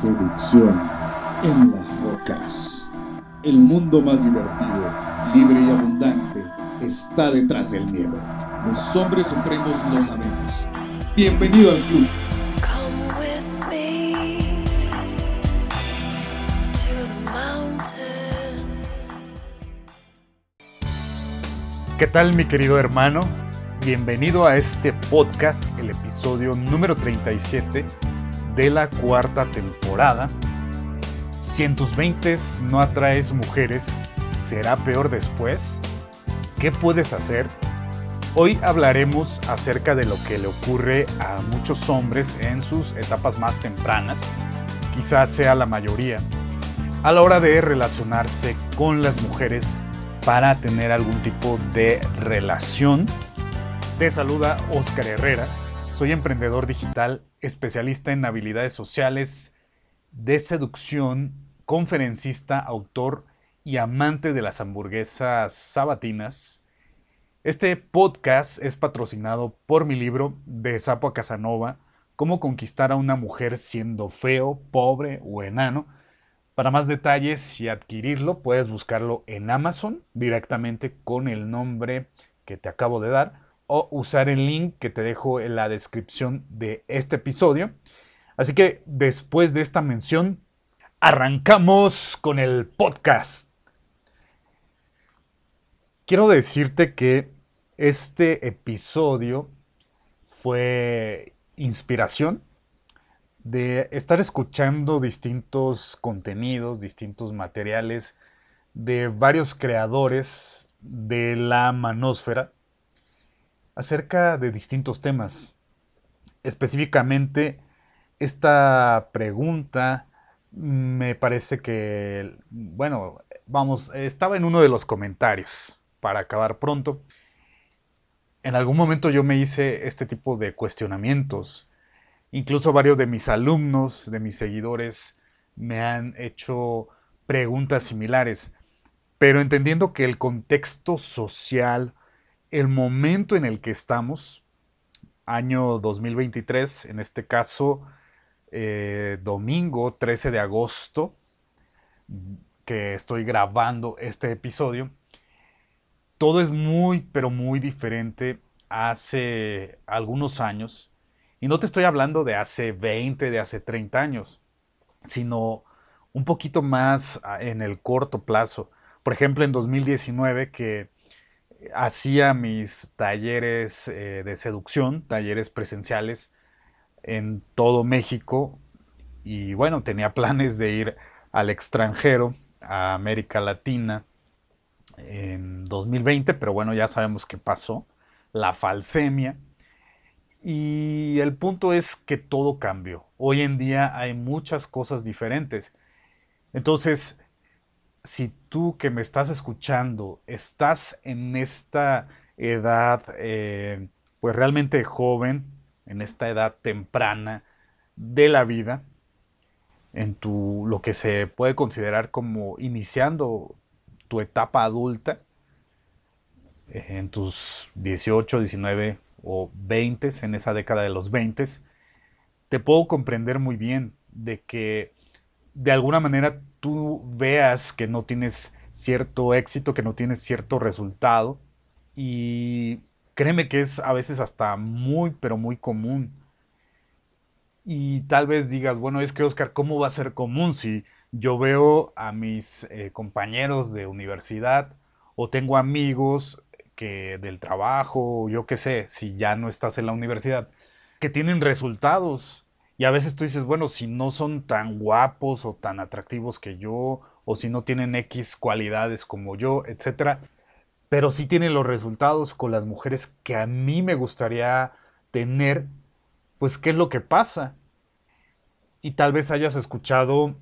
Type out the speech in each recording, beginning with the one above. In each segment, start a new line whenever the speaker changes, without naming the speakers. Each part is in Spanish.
seducción en las rocas. El mundo más divertido, libre y abundante está detrás del miedo. Los hombres supremos lo sabemos. Bienvenido al club.
¿Qué tal mi querido hermano? Bienvenido a este podcast, el episodio número 37 de la cuarta temporada. Si en tus 20 no atraes mujeres, ¿será peor después? ¿Qué puedes hacer? Hoy hablaremos acerca de lo que le ocurre a muchos hombres en sus etapas más tempranas, quizás sea la mayoría, a la hora de relacionarse con las mujeres para tener algún tipo de relación. Te saluda Oscar Herrera, soy emprendedor digital, especialista en habilidades sociales, de seducción, conferencista, autor y amante de las hamburguesas sabatinas. Este podcast es patrocinado por mi libro De Sapo a Casanova, Cómo conquistar a una mujer siendo feo, pobre o enano. Para más detalles y adquirirlo, puedes buscarlo en Amazon directamente con el nombre que te acabo de dar o usar el link que te dejo en la descripción de este episodio. Así que después de esta mención, arrancamos con el podcast. Quiero decirte que este episodio fue inspiración de estar escuchando distintos contenidos, distintos materiales de varios creadores de la manósfera acerca de distintos temas. Específicamente, esta pregunta me parece que, bueno, vamos, estaba en uno de los comentarios para acabar pronto. En algún momento yo me hice este tipo de cuestionamientos. Incluso varios de mis alumnos, de mis seguidores, me han hecho preguntas similares. Pero entendiendo que el contexto social, el momento en el que estamos, año 2023, en este caso, eh, domingo 13 de agosto, que estoy grabando este episodio, todo es muy, pero muy diferente hace algunos años. Y no te estoy hablando de hace 20, de hace 30 años, sino un poquito más ah, en el corto plazo. Por ejemplo, en 2019, que hacía mis talleres eh, de seducción, talleres presenciales en todo México y bueno, tenía planes de ir al extranjero, a América Latina en 2020, pero bueno, ya sabemos qué pasó, la falsemia. Y el punto es que todo cambió. Hoy en día hay muchas cosas diferentes. Entonces, si tú que me estás escuchando estás en esta edad, eh, pues realmente joven, en esta edad temprana de la vida, en tu lo que se puede considerar como iniciando tu etapa adulta, eh, en tus 18, 19 o 20, en esa década de los 20, te puedo comprender muy bien de que de alguna manera tú veas que no tienes cierto éxito, que no tienes cierto resultado. Y créeme que es a veces hasta muy, pero muy común. Y tal vez digas, bueno, es que Oscar, ¿cómo va a ser común si yo veo a mis eh, compañeros de universidad o tengo amigos que del trabajo, yo qué sé, si ya no estás en la universidad, que tienen resultados y a veces tú dices, bueno, si no son tan guapos o tan atractivos que yo, o si no tienen X cualidades como yo, etcétera, pero sí tienen los resultados con las mujeres que a mí me gustaría tener, pues ¿qué es lo que pasa? Y tal vez hayas escuchado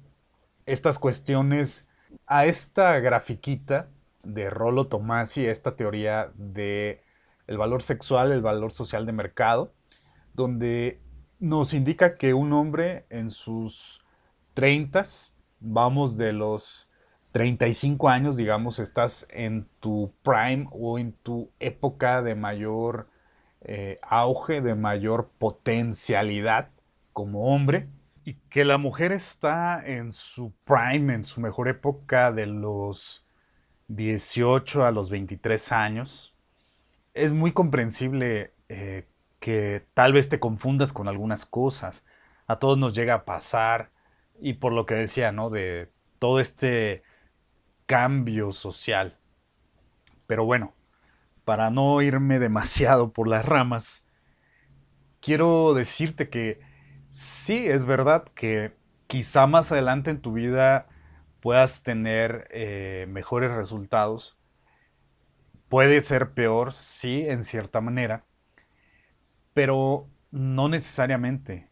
estas cuestiones a esta grafiquita de Rollo Tomasi, esta teoría de el valor sexual, el valor social de mercado, donde nos indica que un hombre en sus 30, vamos de los 35 años, digamos, estás en tu prime o en tu época de mayor eh, auge, de mayor potencialidad como hombre. y que la mujer está en su prime, en su mejor época de los 18 a los 23 años, es muy comprensible eh, que tal vez te confundas con algunas cosas. A todos nos llega a pasar y por lo que decía, ¿no? De todo este cambio social. Pero bueno, para no irme demasiado por las ramas, quiero decirte que sí, es verdad que quizá más adelante en tu vida puedas tener eh, mejores resultados. Puede ser peor, sí, en cierta manera, pero no necesariamente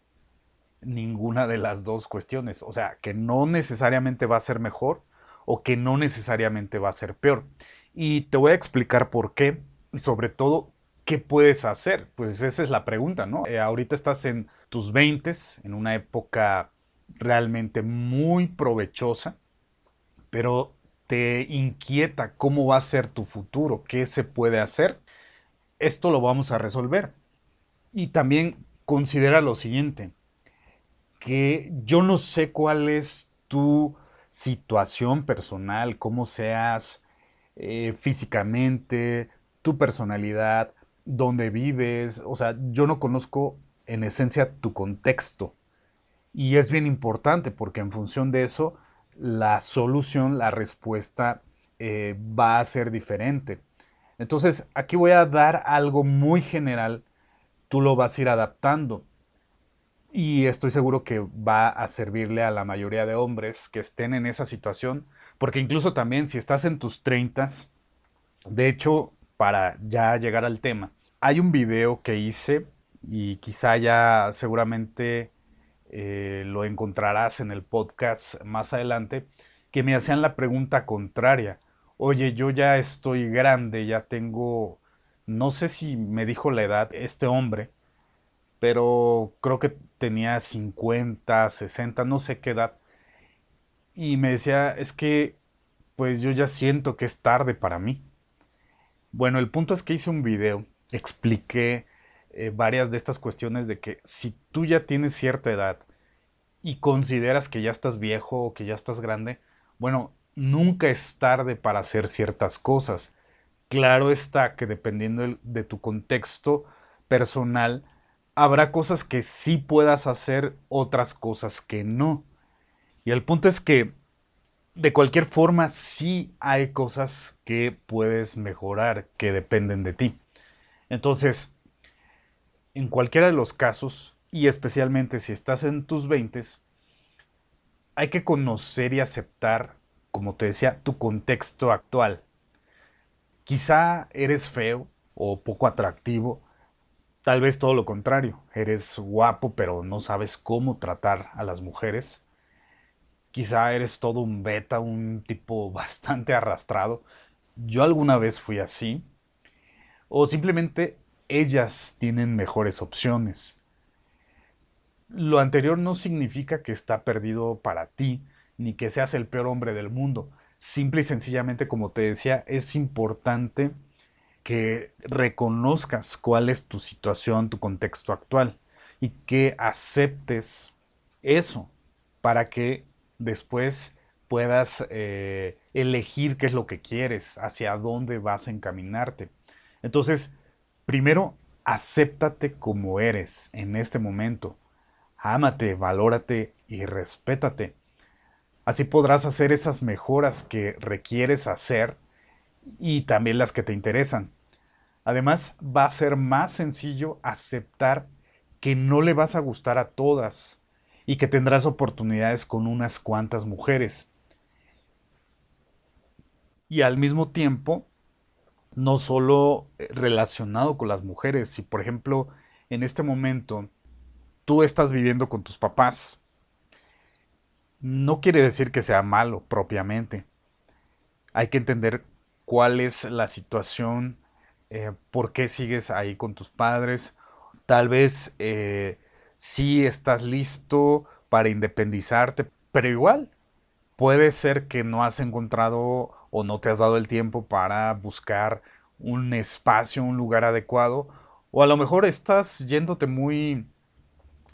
ninguna de las dos cuestiones. O sea, que no necesariamente va a ser mejor o que no necesariamente va a ser peor. Y te voy a explicar por qué y sobre todo qué puedes hacer. Pues esa es la pregunta, ¿no? Eh, ahorita estás en tus 20, en una época realmente muy provechosa, pero te inquieta cómo va a ser tu futuro, qué se puede hacer. Esto lo vamos a resolver. Y también considera lo siguiente, que yo no sé cuál es tu situación personal, cómo seas eh, físicamente, tu personalidad, dónde vives, o sea, yo no conozco en esencia tu contexto. Y es bien importante porque en función de eso, la solución, la respuesta eh, va a ser diferente. Entonces, aquí voy a dar algo muy general, tú lo vas a ir adaptando. Y estoy seguro que va a servirle a la mayoría de hombres que estén en esa situación, porque incluso también si estás en tus 30, de hecho, para ya llegar al tema, hay un video que hice y quizá ya seguramente eh, lo encontrarás en el podcast más adelante, que me hacían la pregunta contraria. Oye, yo ya estoy grande, ya tengo, no sé si me dijo la edad este hombre, pero creo que tenía 50, 60, no sé qué edad. Y me decía, es que pues yo ya siento que es tarde para mí. Bueno, el punto es que hice un video, expliqué eh, varias de estas cuestiones de que si tú ya tienes cierta edad y consideras que ya estás viejo o que ya estás grande, bueno, nunca es tarde para hacer ciertas cosas. Claro está que dependiendo de tu contexto personal, habrá cosas que sí puedas hacer, otras cosas que no. Y el punto es que de cualquier forma sí hay cosas que puedes mejorar, que dependen de ti. Entonces, en cualquiera de los casos, y especialmente si estás en tus 20, hay que conocer y aceptar, como te decía, tu contexto actual. Quizá eres feo o poco atractivo, Tal vez todo lo contrario, eres guapo pero no sabes cómo tratar a las mujeres. Quizá eres todo un beta, un tipo bastante arrastrado. Yo alguna vez fui así. O simplemente ellas tienen mejores opciones. Lo anterior no significa que está perdido para ti, ni que seas el peor hombre del mundo. Simple y sencillamente, como te decía, es importante que reconozcas cuál es tu situación, tu contexto actual y que aceptes eso para que después puedas eh, elegir qué es lo que quieres, hacia dónde vas a encaminarte. Entonces, primero, acéptate como eres en este momento. Ámate, valórate y respétate. Así podrás hacer esas mejoras que requieres hacer y también las que te interesan. Además, va a ser más sencillo aceptar que no le vas a gustar a todas y que tendrás oportunidades con unas cuantas mujeres. Y al mismo tiempo, no solo eh, relacionado con las mujeres, si por ejemplo en este momento tú estás viviendo con tus papás, no quiere decir que sea malo propiamente. Hay que entender cuál es la situación eh, por qué sigues ahí con tus padres. Tal vez eh, sí estás listo para independizarte, pero igual puede ser que no has encontrado o no te has dado el tiempo para buscar un espacio, un lugar adecuado, o a lo mejor estás yéndote muy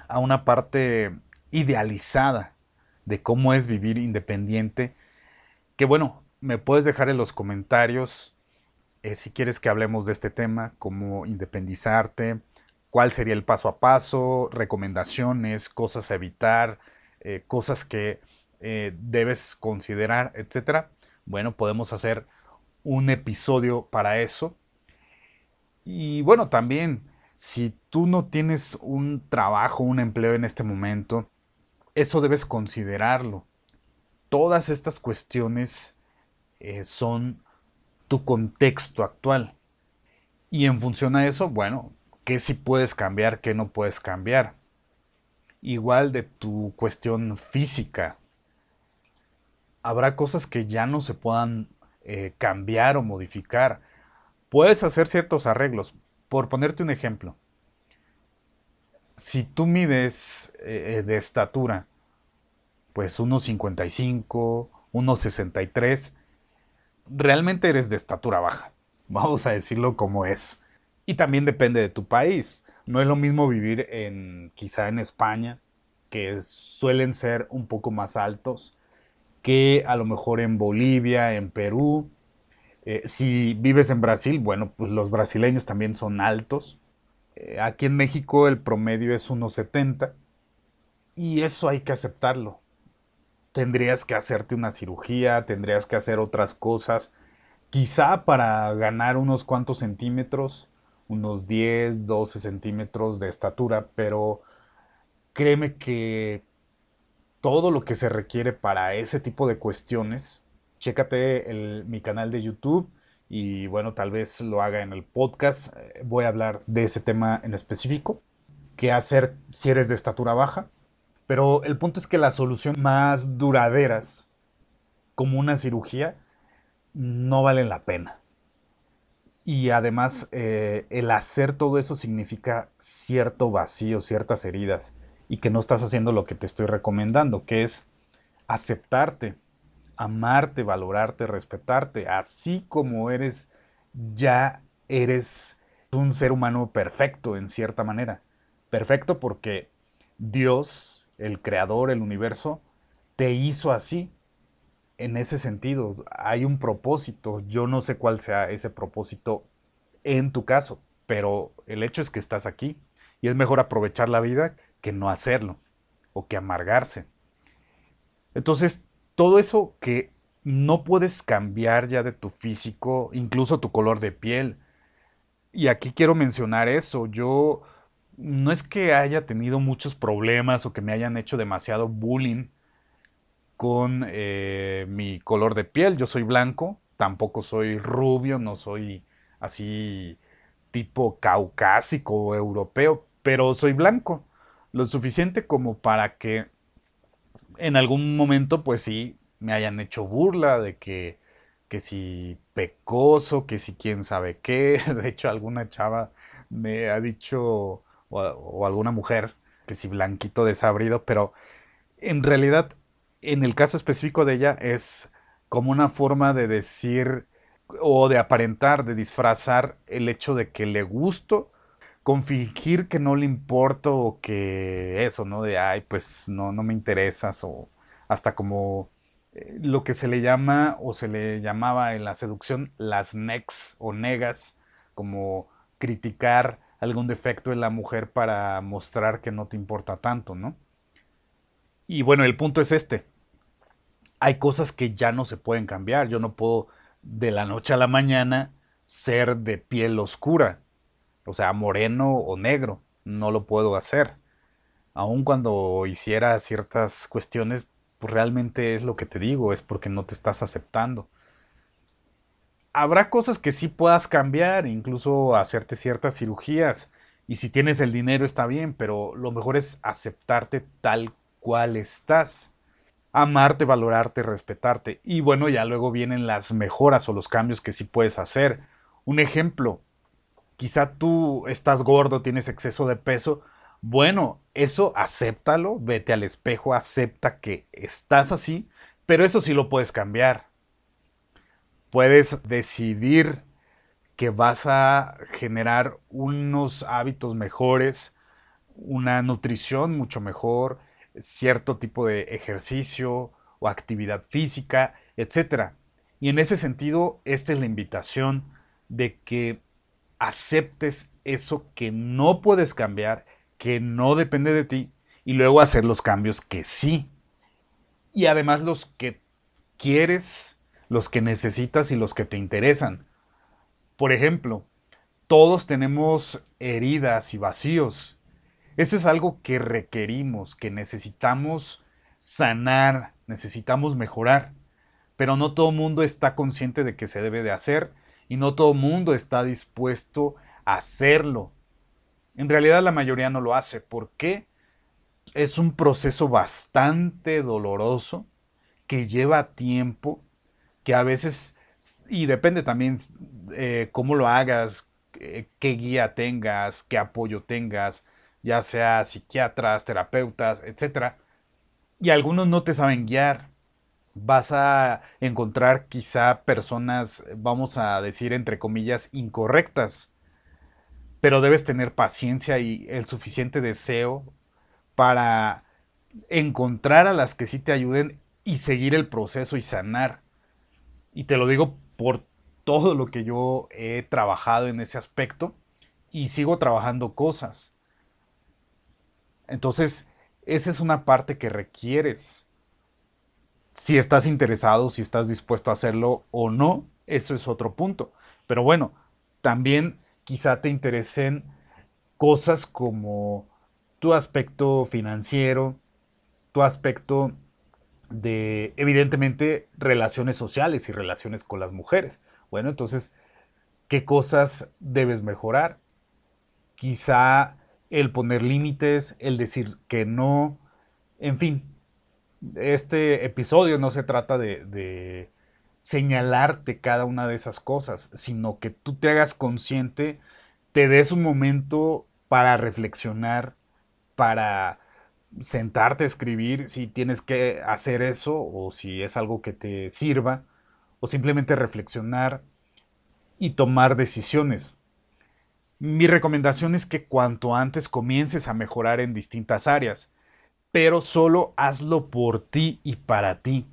a una parte idealizada de cómo es vivir independiente, que bueno, me puedes dejar en los comentarios eh, si quieres que hablemos de este tema, cómo independizarte, cuál sería el paso a paso, recomendaciones, cosas a evitar, eh, cosas que eh, debes considerar, etc. Bueno, podemos hacer un episodio para eso. Y bueno, también, si tú no tienes un trabajo, un empleo en este momento, eso debes considerarlo. Todas estas cuestiones eh, son tu contexto actual. Y en función a eso, bueno, ¿qué sí puedes cambiar, qué no puedes cambiar? Igual de tu cuestión física. Habrá cosas que ya no se puedan eh, cambiar o modificar. Puedes hacer ciertos arreglos. Por ponerte un ejemplo, si tú mides eh, de estatura, pues 1,55, 1,63, realmente eres de estatura baja. Vamos a decirlo como es. Y también depende de tu país. No es lo mismo vivir en quizá en España, que suelen ser un poco más altos, que a lo mejor en Bolivia, en Perú. Eh, si vives en Brasil, bueno, pues los brasileños también son altos. Eh, aquí en México el promedio es 1,70 y eso hay que aceptarlo. Tendrías que hacerte una cirugía, tendrías que hacer otras cosas, quizá para ganar unos cuantos centímetros, unos 10, 12 centímetros de estatura, pero créeme que todo lo que se requiere para ese tipo de cuestiones, chécate mi canal de YouTube y bueno, tal vez lo haga en el podcast. Eh, voy a hablar de ese tema en específico. ¿Qué hacer si eres de estatura baja? Pero el punto es que las soluciones más duraderas, como una cirugía, no valen la pena. Y además, eh, el hacer todo eso significa cierto vacío, ciertas heridas y que no estás haciendo lo que te estoy recomendando, que es aceptarte, amarte, valorarte, respetarte, así como eres, ya eres un ser humano perfecto en cierta manera. Perfecto porque Dios, el creador, el universo, te hizo así. En ese sentido, hay un propósito. Yo no sé cuál sea ese propósito en tu caso, pero el hecho es que estás aquí y es mejor aprovechar la vida que no hacerlo o que amargarse. Entonces, todo eso que no puedes cambiar ya de tu físico, incluso tu color de piel. Y aquí quiero mencionar eso. Yo no es que haya tenido muchos problemas o que me hayan hecho demasiado bullying con eh, mi color de piel. Yo soy blanco, tampoco soy rubio, no soy así tipo caucásico o europeo, pero soy blanco lo suficiente como para que en algún momento, pues sí, me hayan hecho burla de que, que si pecoso, que si quién sabe qué. De hecho, alguna chava me ha dicho, o, o alguna mujer, que si blanquito desabrido, pero en realidad, en el caso específico de ella, es como una forma de decir o de aparentar, de disfrazar el hecho de que le gusto con fingir que no le importo o que eso, ¿no? De, ay, pues no, no me interesas o hasta como eh, lo que se le llama o se le llamaba en la seducción las nex o negas, como criticar algún defecto en la mujer para mostrar que no te importa tanto, ¿no? Y bueno, el punto es este. Hay cosas que ya no se pueden cambiar. Yo no puedo de la noche a la mañana ser de piel oscura o sea, moreno o negro, no lo puedo hacer. Aun cuando hiciera ciertas cuestiones, pues realmente es lo que te digo, es porque no te estás aceptando. Habrá cosas que sí puedas cambiar, incluso hacerte ciertas cirugías. Y si tienes el dinero está bien, pero lo mejor es aceptarte tal cual estás. Amarte, valorarte, respetarte. Y bueno, ya luego vienen las mejoras o los cambios que sí puedes hacer. Un ejemplo, quizá tú estás gordo, tienes exceso de peso. Bueno, eso acéptalo, vete al espejo, acepta que estás así, pero eso sí lo puedes cambiar. Puedes decidir que vas a generar unos hábitos mejores, una nutrición mucho mejor, cierto tipo de ejercicio o actividad física, etc. Y en ese sentido, esta es la invitación de que aceptes eso que no puedes cambiar, que no depende de ti, y luego hacer los cambios que sí. Y además los que quieres, los que necesitas y los que te interesan. Por ejemplo, todos tenemos heridas y vacíos. Eso es algo que requerimos, que necesitamos sanar, necesitamos mejorar. Pero no todo el mundo está consciente de que se debe de hacer y no todo mundo está dispuesto a hacerlo. En realidad la mayoría no lo hace. ¿Por qué? Es un proceso bastante doloroso que lleva tiempo, que a veces, y depende también eh, cómo lo hagas, qué guía tengas, qué apoyo tengas, ya sea psiquiatras, terapeutas, etc. Y algunos no te saben guiar. Vas a encontrar quizá personas, vamos a decir entre comillas, incorrectas. Pero debes tener paciencia y el suficiente deseo para encontrar a las que sí te ayuden y seguir el proceso y sanar. Y te lo digo por todo lo que yo he trabajado en ese aspecto y sigo trabajando cosas. Entonces, esa es una parte que requieres. Si estás interesado, si estás dispuesto a hacerlo o no, eso es otro punto. Pero bueno, también quizá te interesen cosas como tu aspecto financiero, tu aspecto de, evidentemente, relaciones sociales y relaciones con las mujeres. Bueno, entonces, ¿qué cosas debes mejorar? Quizá el poner límites, el decir que no, en fin, este episodio no se trata de, señalarte cada una de esas cosas, sino que tú te hagas consciente, te des un momento para reflexionar, para sentarte a escribir si tienes que hacer eso o si es algo que te sirva o simplemente reflexionar y tomar decisiones. Mi recomendación es que cuanto antes comiences a mejorar en distintas áreas, pero solo hazlo por ti y para ti.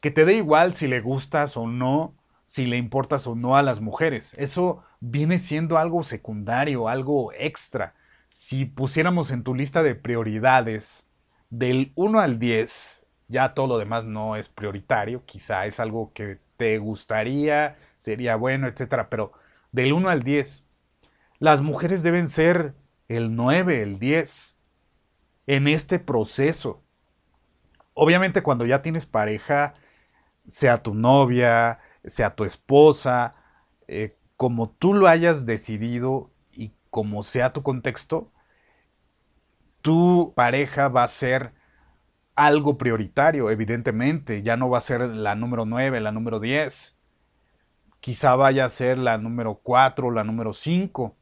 Que te dé igual si le gustas o no, si le importas o no a las mujeres. Eso viene siendo algo secundario, algo extra si pusiéramos en tu lista de prioridades del 1 al 10, ya todo lo demás no es prioritario, quizá es algo que te gustaría, sería bueno, etcétera, pero del 1 al 10, las mujeres deben ser el 9, el 10 en este proceso. Obviamente cuando ya tienes pareja, sea tu novia, sea tu esposa, eh, como tú lo hayas decidido como sea tu contexto, tu pareja va a ser algo prioritario, evidentemente. Ya no va a ser la número 9, la número 10. Quizá vaya a ser la número 4, la número 5.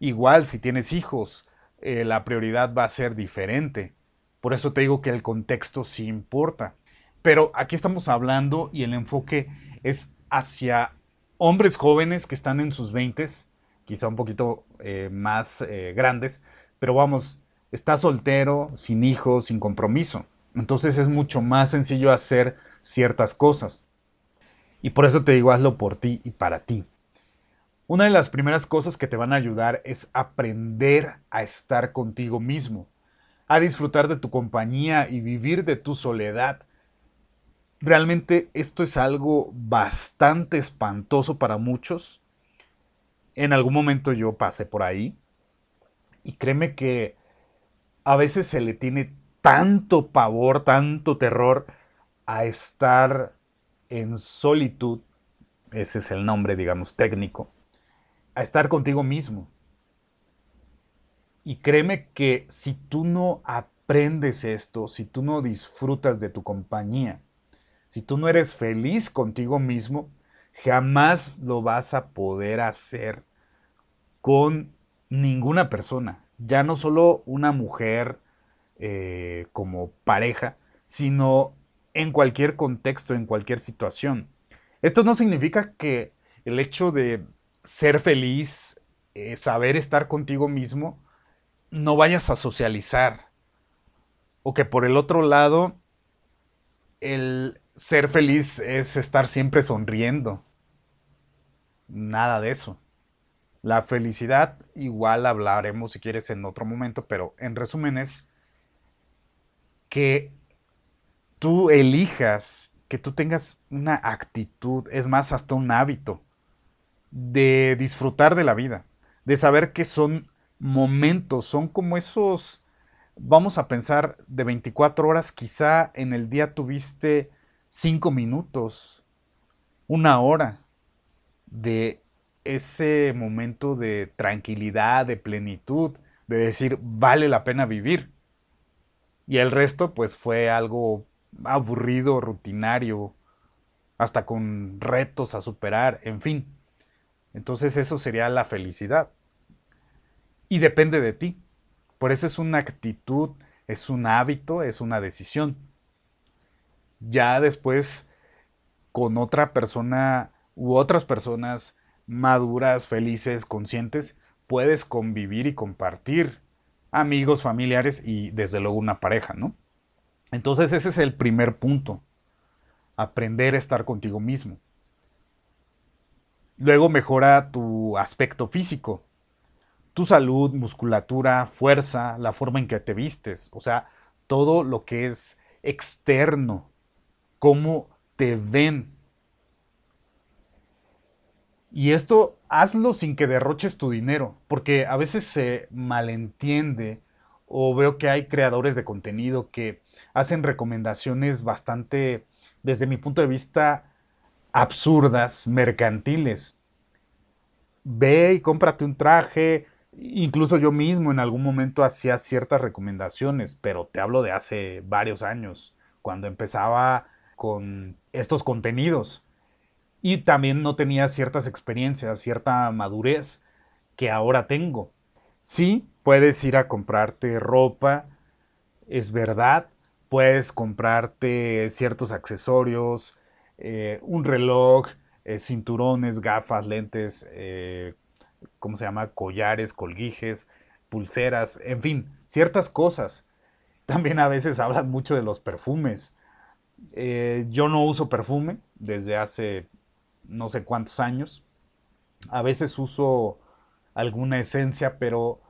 Igual si tienes hijos, eh, la prioridad va a ser diferente. Por eso te digo que el contexto sí importa. Pero aquí estamos hablando y el enfoque es hacia hombres jóvenes que están en sus 20 quizá un poquito eh, más eh, grandes, pero vamos, está soltero, sin hijos, sin compromiso. Entonces es mucho más sencillo hacer ciertas cosas. Y por eso te digo, hazlo por ti y para ti. Una de las primeras cosas que te van a ayudar es aprender a estar contigo mismo, a disfrutar de tu compañía y vivir de tu soledad. Realmente esto es algo bastante espantoso para muchos en algún momento yo pasé por ahí y créeme que a veces se le tiene tanto pavor, tanto terror a estar en solitud, ese es el nombre, digamos, técnico, a estar contigo mismo. Y créeme que si tú no aprendes esto, si tú no disfrutas de tu compañía, si tú no eres feliz contigo mismo, jamás lo vas a poder hacer con ninguna persona. Ya no solo una mujer eh, como pareja, sino en cualquier contexto, en cualquier situación. Esto no significa que el hecho de ser feliz, eh, saber estar contigo mismo, no vayas a socializar. O que por el otro lado, el ser feliz es estar siempre sonriendo. Nada de eso. La felicidad, igual hablaremos si quieres en otro momento, pero en resumen es que tú elijas, que tú tengas una actitud, es más, hasta un hábito de disfrutar de la vida, de saber que son momentos, son como esos, vamos a pensar, de 24 horas, quizá en el día tuviste 5 minutos, una hora de ese momento de tranquilidad, de plenitud, de decir, vale la pena vivir. Y el resto, pues fue algo aburrido, rutinario, hasta con retos a superar, en fin. Entonces eso sería la felicidad. Y depende de ti. Por eso es una actitud, es un hábito, es una decisión. Ya después, con otra persona u otras personas maduras, felices, conscientes, puedes convivir y compartir amigos, familiares y desde luego una pareja, ¿no? Entonces ese es el primer punto, aprender a estar contigo mismo. Luego mejora tu aspecto físico, tu salud, musculatura, fuerza, la forma en que te vistes, o sea, todo lo que es externo, cómo te ven. Y esto hazlo sin que derroches tu dinero, porque a veces se malentiende o veo que hay creadores de contenido que hacen recomendaciones bastante, desde mi punto de vista, absurdas, mercantiles. Ve y cómprate un traje. Incluso yo mismo en algún momento hacía ciertas recomendaciones, pero te hablo de hace varios años, cuando empezaba con estos contenidos. Y también no tenía ciertas experiencias, cierta madurez que ahora tengo. Sí, puedes ir a comprarte ropa, es verdad, puedes comprarte ciertos accesorios, eh, un reloj, eh, cinturones, gafas, lentes, eh, ¿cómo se llama? Collares, colguijes, pulseras, en fin, ciertas cosas. También a veces hablan mucho de los perfumes. yo no uso perfume desde hace no sé cuántos años. A veces uso alguna esencia, pero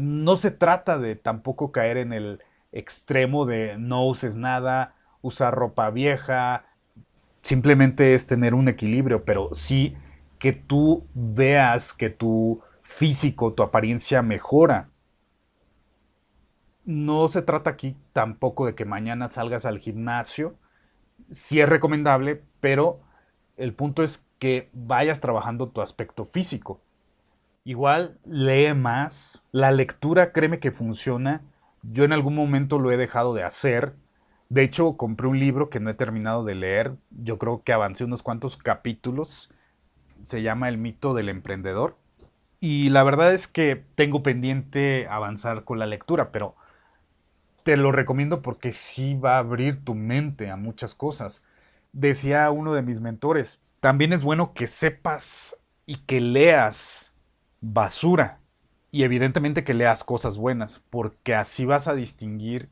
no se trata de tampoco caer en el extremo de no uses nada, usar ropa vieja, simplemente es tener un equilibrio, pero sí que tú veas que tu físico, tu apariencia mejora. No se trata aquí tampoco de que mañana salgas al gimnasio. Sí es recomendable, pero el punto es que vayas trabajando tu aspecto físico. Igual lee más. La lectura, créeme que funciona. Yo en algún momento lo he dejado de hacer de hecho, compré un libro que no he terminado de leer. Yo creo que avancé unos cuantos capítulos. Se llama El mito del emprendedor. Y la verdad es que tengo pendiente avanzar con la lectura, pero te lo recomiendo porque sí va a abrir tu mente a muchas cosas. Decía uno de mis mentores, también es bueno que sepas y que leas basura y evidentemente que leas cosas buenas, porque así vas a distinguir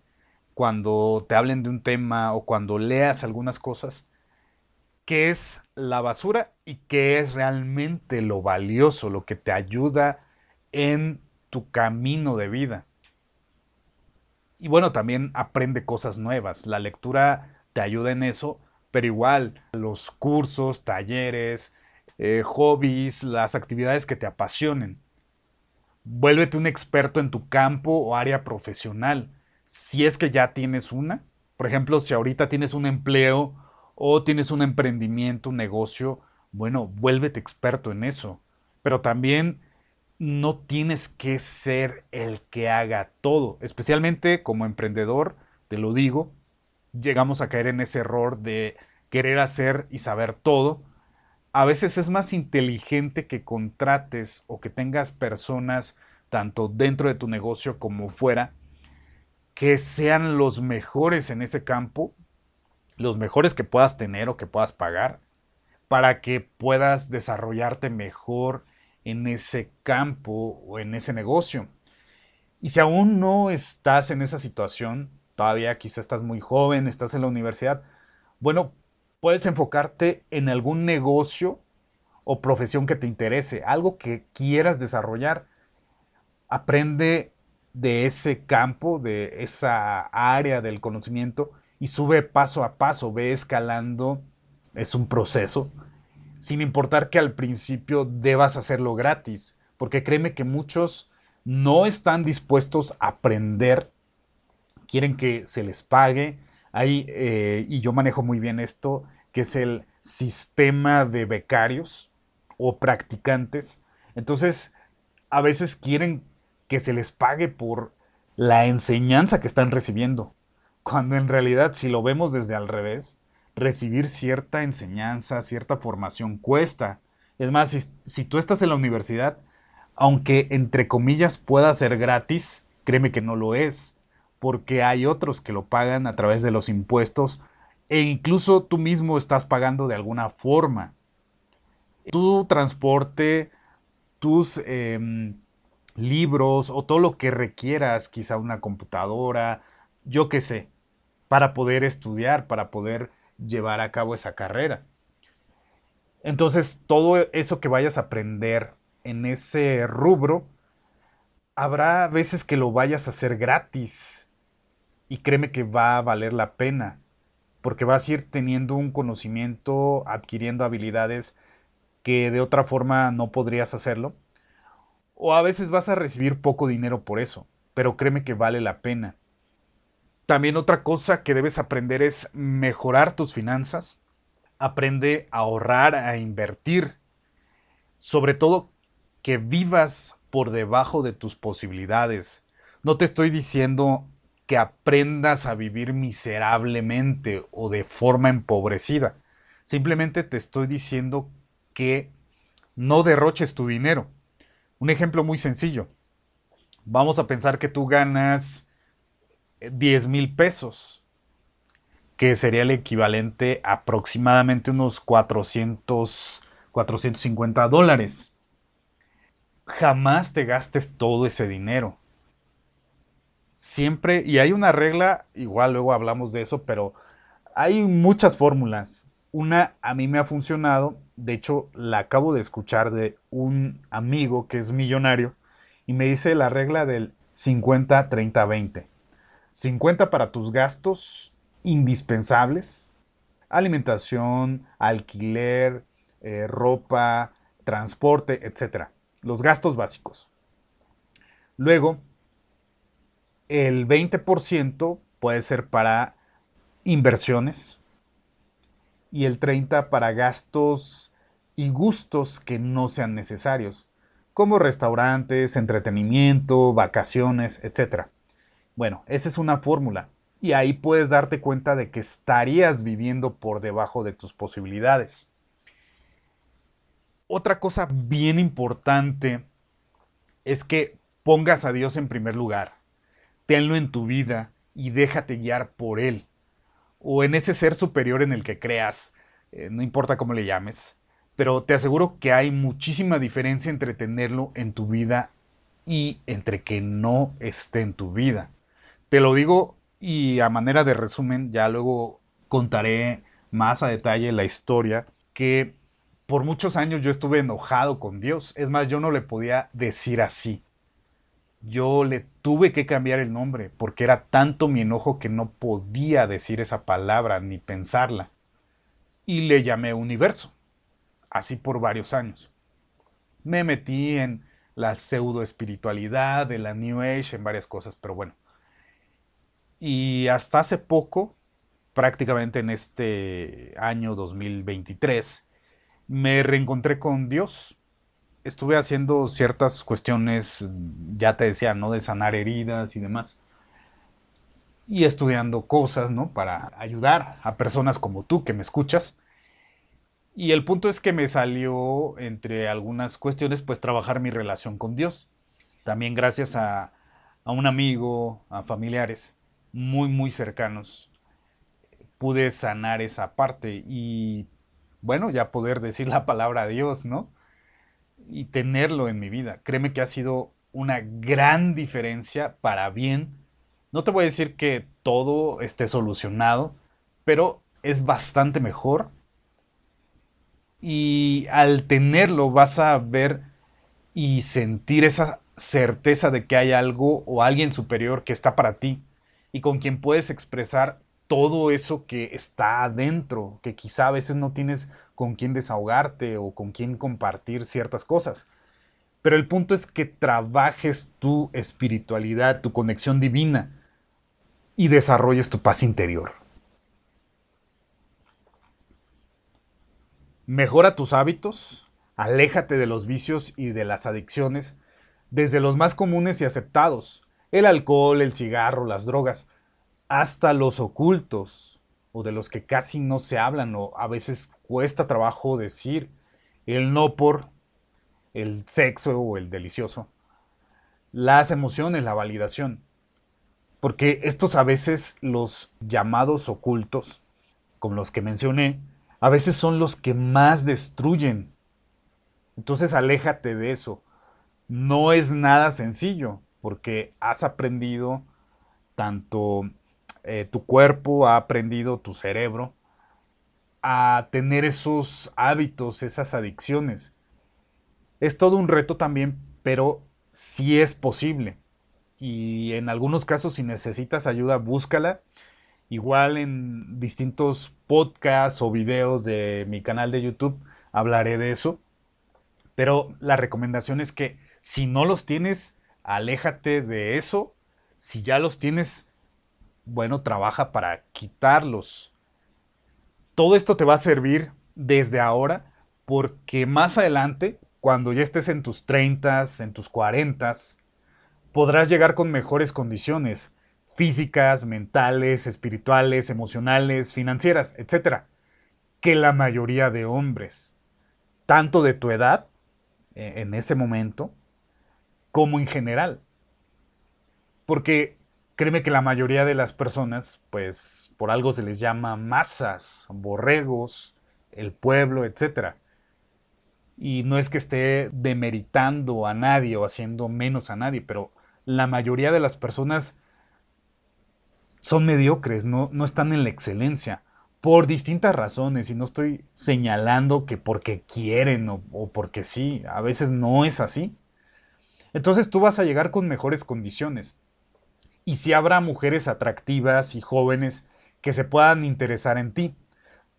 cuando te hablen de un tema o cuando leas algunas cosas, qué es la basura y qué es realmente lo valioso, lo que te ayuda en tu camino de vida. Y bueno, también aprende cosas nuevas. La lectura te ayuda en eso, pero igual los cursos, talleres, eh, hobbies, las actividades que te apasionen. Vuélvete un experto en tu campo o área profesional si es que ya tienes una. Por ejemplo, si ahorita tienes un empleo o tienes un emprendimiento, un negocio, bueno, vuélvete experto en eso. Pero también no tienes que ser el que haga todo. Especialmente como emprendedor, te lo digo, llegamos a caer en ese error de querer hacer y saber todo. A veces es más inteligente que contrates o que tengas personas tanto dentro de tu negocio como fuera que sean los mejores en ese campo, los mejores que puedas tener o que puedas pagar, para que puedas desarrollarte mejor en ese campo o en ese negocio. Y si aún no estás en esa situación, todavía quizá estás muy joven, estás en la universidad, bueno, puedes enfocarte en algún negocio o profesión que te interese, algo que quieras desarrollar. Aprende de ese campo, de esa área del conocimiento y sube paso a paso, ve escalando. Es un proceso, sin importar que al principio debas hacerlo gratis, porque créeme que muchos no están dispuestos a aprender, quieren que se les pague. Ahí, eh, y yo manejo muy bien esto, que es el sistema de becarios o practicantes. Entonces, a veces quieren que se les pague por la enseñanza que están recibiendo, cuando en realidad, si lo vemos desde al revés, recibir cierta enseñanza, cierta formación cuesta. Es más, si, si tú estás en la universidad, aunque entre comillas pueda ser gratis, créeme que no lo es, porque hay otros que lo pagan a través de los impuestos e incluso tú mismo estás pagando de alguna forma. Tu transporte, tus em, libros o todo lo que requieras, quizá una computadora, yo qué sé, para poder estudiar, para poder llevar a cabo esa carrera. Entonces, todo eso que vayas a aprender en ese rubro, habrá veces que lo vayas a hacer gratis. Y créeme que va a valer la pena, porque vas a ir teniendo un conocimiento, adquiriendo habilidades que de otra forma no podrías hacerlo. O a veces vas a recibir poco dinero por eso, pero créeme que vale la pena. También otra cosa que debes aprender es mejorar tus finanzas. Aprende a ahorrar, a invertir. Sobre todo que vivas por debajo de tus posibilidades. No te estoy diciendo que aprendas a vivir miserablemente o de forma empobrecida. Simplemente te estoy diciendo que no derroches tu dinero. Un ejemplo muy sencillo. Vamos a pensar que tú ganas 10 mil pesos, que sería el equivalente a aproximadamente unos 400, 450 dólares jamás te gastes todo ese dinero. Siempre, y hay una regla, igual luego hablamos de eso, pero hay muchas fórmulas. Una a mí me ha funcionado, de hecho la acabo de escuchar de un amigo que es millonario y me dice la regla del 50, 30, 20. 50 para tus gastos indispensables, alimentación, alquiler, eh, ropa, transporte, etc los gastos básicos. Luego, el 20% puede ser para inversiones y el 30% para gastos y gustos que no sean necesarios, como restaurantes, entretenimiento, vacaciones, etc. Bueno, esa es una fórmula y ahí puedes darte cuenta de que estarías viviendo por debajo de tus posibilidades. Otra cosa bien importante es que pongas a Dios en primer lugar. Tenlo en tu vida y déjate guiar por Él. O en ese ser superior en el que creas, eh, no importa cómo le llames. Pero te aseguro que hay muchísima diferencia entre tenerlo en tu vida y entre que no esté en tu vida. Te lo digo y a manera de resumen, ya luego contaré más a detalle la historia que por muchos años yo estuve enojado con Dios. Es más, yo no le podía decir así. Yo le tuve que cambiar el nombre porque era tanto mi enojo que no podía decir esa palabra ni pensarla. Y le llamé universo. Así por varios años. Me metí en la pseudo espiritualidad, de la New Age, en varias cosas, pero bueno. Y hasta hace poco, prácticamente en este año 2023, me reencontré con Dios. Estuve haciendo ciertas cuestiones, ya te decía, ¿no? De sanar heridas y demás. Y estudiando cosas, ¿no? Para ayudar a personas como tú que me escuchas. Y el punto es que me salió, entre algunas cuestiones, pues trabajar mi relación con Dios. También gracias a, a un amigo, a familiares muy, muy cercanos, pude sanar esa parte y bueno, ya poder decir la palabra a Dios, ¿no? Y tenerlo en mi vida. Créeme que ha sido una gran diferencia para bien. No te voy a decir que todo esté solucionado, pero es bastante mejor. Y al tenerlo vas a ver y sentir esa certeza de que hay algo o alguien superior que está para ti y con quien puedes expresar todo eso que está adentro, que quizá a veces no tienes con quién desahogarte o con quién compartir ciertas cosas. Pero el punto es que trabajes tu espiritualidad, tu conexión divina y desarrolles tu paz interior. Mejora tus hábitos, aléjate de los vicios y de las adicciones, desde los más comunes y aceptados, el alcohol, el cigarro, las drogas, hasta los ocultos o de los que casi no se hablan o a veces cuesta trabajo decir, el no por el sexo o el delicioso, las emociones, la validación. Porque estos a veces los llamados ocultos, como los que mencioné, a veces son los que más destruyen. Entonces aléjate de eso. No es nada sencillo, porque has aprendido tanto eh, tu cuerpo, ha aprendido tu cerebro a tener esos hábitos, esas adicciones. Es todo un reto también, pero sí es posible. Y en algunos casos, si necesitas ayuda, búscala. Igual en distintos podcasts o videos de mi canal de YouTube hablaré de eso. Pero la recomendación es que si no los tienes, aléjate de eso. Si ya los tienes, bueno, trabaja para quitarlos. Todo esto te va a servir desde ahora porque más adelante, cuando ya estés en tus 30, en tus 40, podrás llegar con mejores condiciones físicas, mentales, espirituales, emocionales, financieras, etc. que la mayoría de hombres, tanto de tu edad, eh, en ese momento, como en general. Porque créeme que la mayoría de las personas, pues por algo se les llama masas, borregos, el pueblo, etc. Y no es que esté demeritando a nadie o haciendo menos a nadie, pero la mayoría de las personas son mediocres, no, no están en la excelencia por distintas razones y no estoy señalando que porque quieren o, o, porque sí, a veces no es así. Entonces tú vas a llegar con mejores condiciones y si habrá mujeres atractivas y jóvenes que se puedan interesar en ti.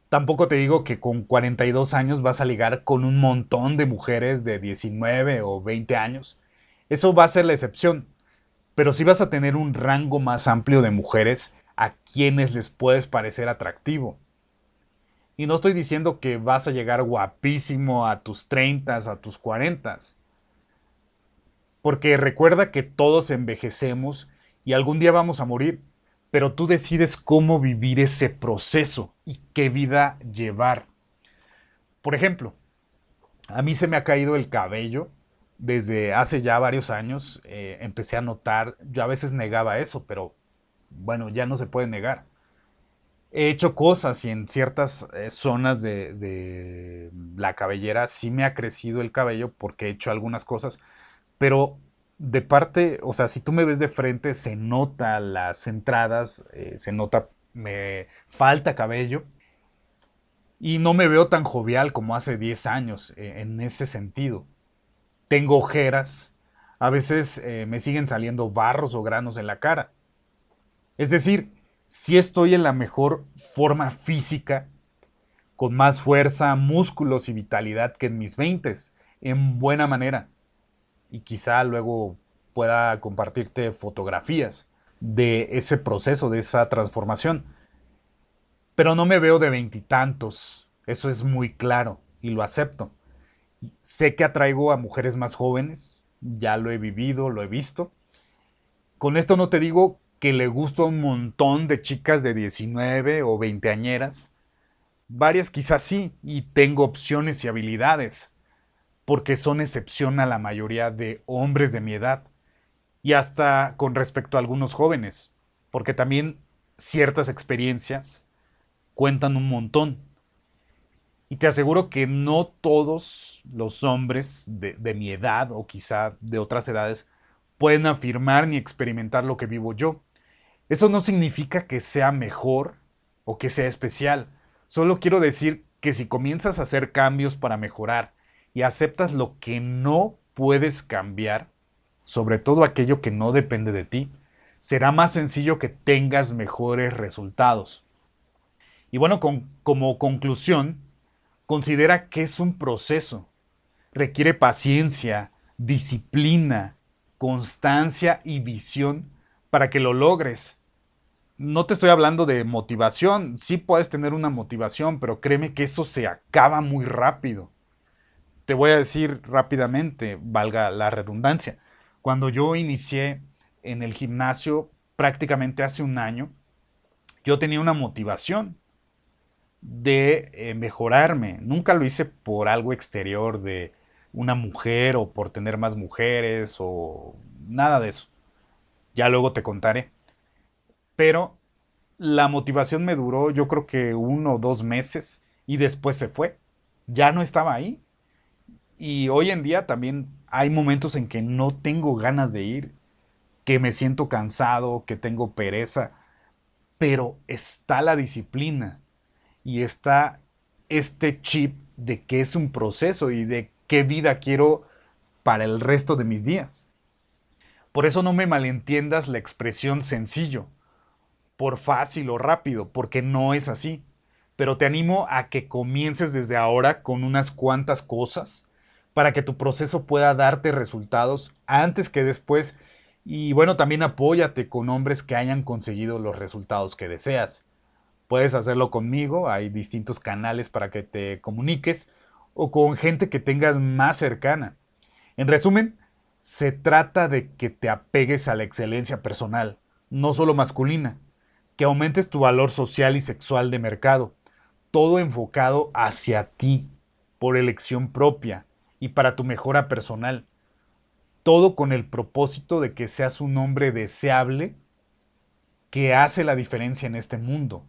Tampoco te digo que con 42 años vas a ligar con un montón de mujeres de 19 o 20 años. Eso va a ser la excepción. Pero sí vas a tener un rango más amplio de mujeres a quienes les puedes parecer atractivo. Y no estoy diciendo que vas a llegar guapísimo a tus 30, a tus 40. Porque recuerda que todos envejecemos y algún día vamos a morir, pero tú decides cómo vivir ese proceso y qué vida llevar. Por ejemplo, a mí se me ha caído el cabello desde hace ya varios años. Eh, empecé a notar, yo a veces negaba eso, pero bueno, ya no se puede negar. He hecho cosas y en ciertas eh, zonas de, de la cabellera sí me ha crecido el cabello porque he hecho algunas cosas, pero de parte, o sea, si tú me ves de frente, se nota las entradas, eh, se nota, me falta cabello. Y no me veo tan jovial como hace 10 años eh, en ese sentido. Tengo ojeras, a veces eh, me siguen saliendo barros o granos en la cara. Es decir, si estoy en la mejor forma física, con más fuerza, músculos y vitalidad que en mis 20, en buena manera y quizá luego pueda compartirte fotografías de ese proceso, de esa transformación. Pero no me veo de veintitantos, eso es muy claro y lo acepto. Sé que atraigo a mujeres más jóvenes, ya lo he vivido, lo he visto. Con esto no te digo que le gusto a un montón de chicas de 19 o 20 añeras. Varias quizás sí, y tengo opciones y habilidades porque son excepción a la mayoría de hombres de mi edad y hasta con respecto a algunos jóvenes, porque también ciertas experiencias cuentan un montón. Y te aseguro que no todos los hombres de, mi edad o quizá de otras edades pueden afirmar ni experimentar lo que vivo yo. Eso no significa que sea mejor o que sea especial. Solo quiero decir que si comienzas a hacer cambios para mejorar y aceptas lo que no puedes cambiar, sobre todo aquello que no depende de ti, será más sencillo que tengas mejores resultados. Y bueno, como conclusión, considera que es un proceso. Requiere paciencia, disciplina, constancia y visión para que lo logres. No te estoy hablando de motivación, sí puedes tener una motivación, pero créeme que eso se acaba muy rápido. Te voy a decir rápidamente, valga la redundancia, cuando yo inicié en el gimnasio prácticamente hace un año, yo tenía una motivación de eh, mejorarme. Nunca lo hice por algo exterior de una mujer o por tener más mujeres o nada de eso. Ya luego te contaré. Pero la motivación me duró yo creo que uno o dos meses y después se fue. Ya no estaba ahí. Y hoy en día también hay momentos en que no tengo ganas de ir, que me siento cansado, que tengo pereza, pero está la disciplina y está este chip de que es un proceso y de qué vida quiero para el resto de mis días. Por eso no me malentiendas la expresión sencillo, por fácil o rápido, porque no es así. Pero te animo a que comiences desde ahora con unas cuantas cosas para que tu proceso pueda darte resultados antes que después. Y bueno, también apóyate con hombres que hayan conseguido los resultados que deseas. Puedes hacerlo conmigo, hay distintos canales para que te comuniques o con gente que tengas más cercana. En resumen, se trata de que te apegues a la excelencia personal, no solo masculina, que aumentes tu valor social y sexual de mercado, todo enfocado hacia ti, por elección propia y para tu mejora personal, todo con el propósito de que seas un hombre deseable que hace la diferencia en este mundo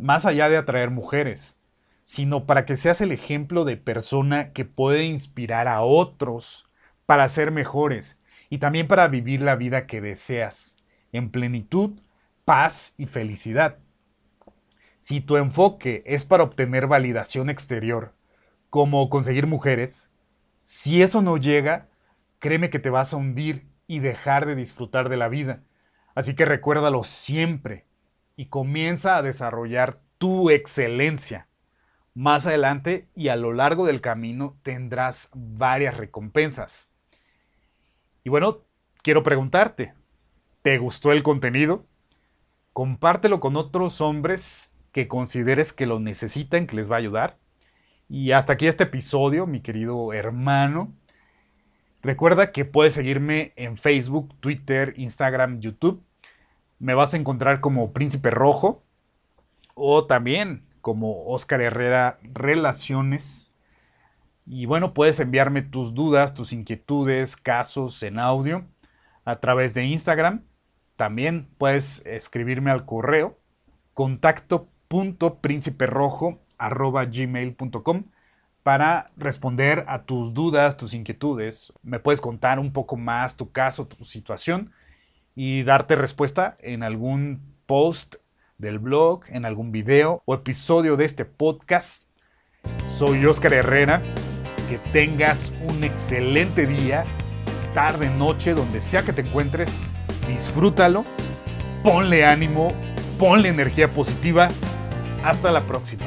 más allá de atraer mujeres, sino para que seas el ejemplo de persona que puede inspirar a otros para ser mejores y también para vivir la vida que deseas, en plenitud, paz y felicidad. Si tu enfoque es para obtener validación exterior, como conseguir mujeres, si eso no llega, créeme que te vas a hundir y dejar de disfrutar de la vida. Así que recuérdalo siempre y comienza a desarrollar tu excelencia. Más adelante y a lo largo del camino tendrás varias recompensas. Y bueno, quiero preguntarte, ¿te gustó el contenido? Compártelo con otros hombres que consideres que lo necesitan, que les va a ayudar. Y hasta aquí este episodio, mi querido hermano. Recuerda que puedes seguirme en Facebook, Twitter, Instagram, YouTube me vas a encontrar como Príncipe Rojo o también como Oscar Herrera Relaciones. Y bueno, puedes enviarme tus dudas, tus inquietudes, casos en audio a través de Instagram. También puedes escribirme al correo contacto.prínciperojo.gmail.com para responder a tus dudas, tus inquietudes. Me puedes contar un poco más tu caso, tu situación y darte respuesta en algún post del blog, en algún video o episodio de este podcast. Soy Oscar Herrera. Que tengas un excelente día, tarde, noche, donde sea que te encuentres. Disfrútalo, ponle ánimo, ponle energía positiva. Hasta la próxima.